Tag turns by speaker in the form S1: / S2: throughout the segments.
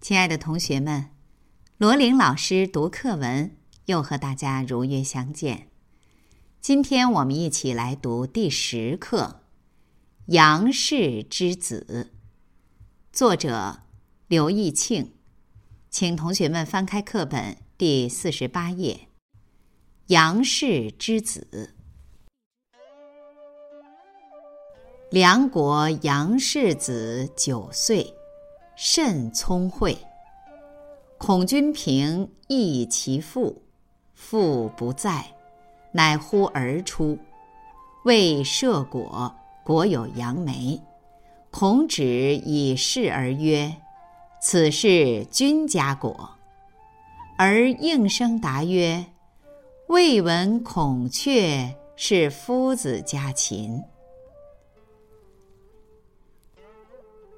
S1: 亲爱的同学们，罗琳老师读课文，又和大家如约相见。今天我们一起来读第十课《杨氏之子》，作者刘义庆，请同学们翻开课本第四十八页。杨氏之子》。梁国杨氏子九岁。甚聪慧。孔君平忆其父，父不在，乃呼而出，谓射果，果有杨梅。孔指以示而曰：“此是君家果。”而应声答曰：“未闻孔雀是夫子家禽。”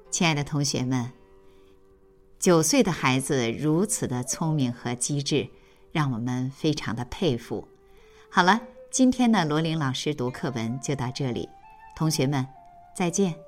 S1: 亲爱的同学们。九岁的孩子如此的聪明和机智，让我们非常的佩服。好了，今天的罗琳老师读课文就到这里，同学们再见。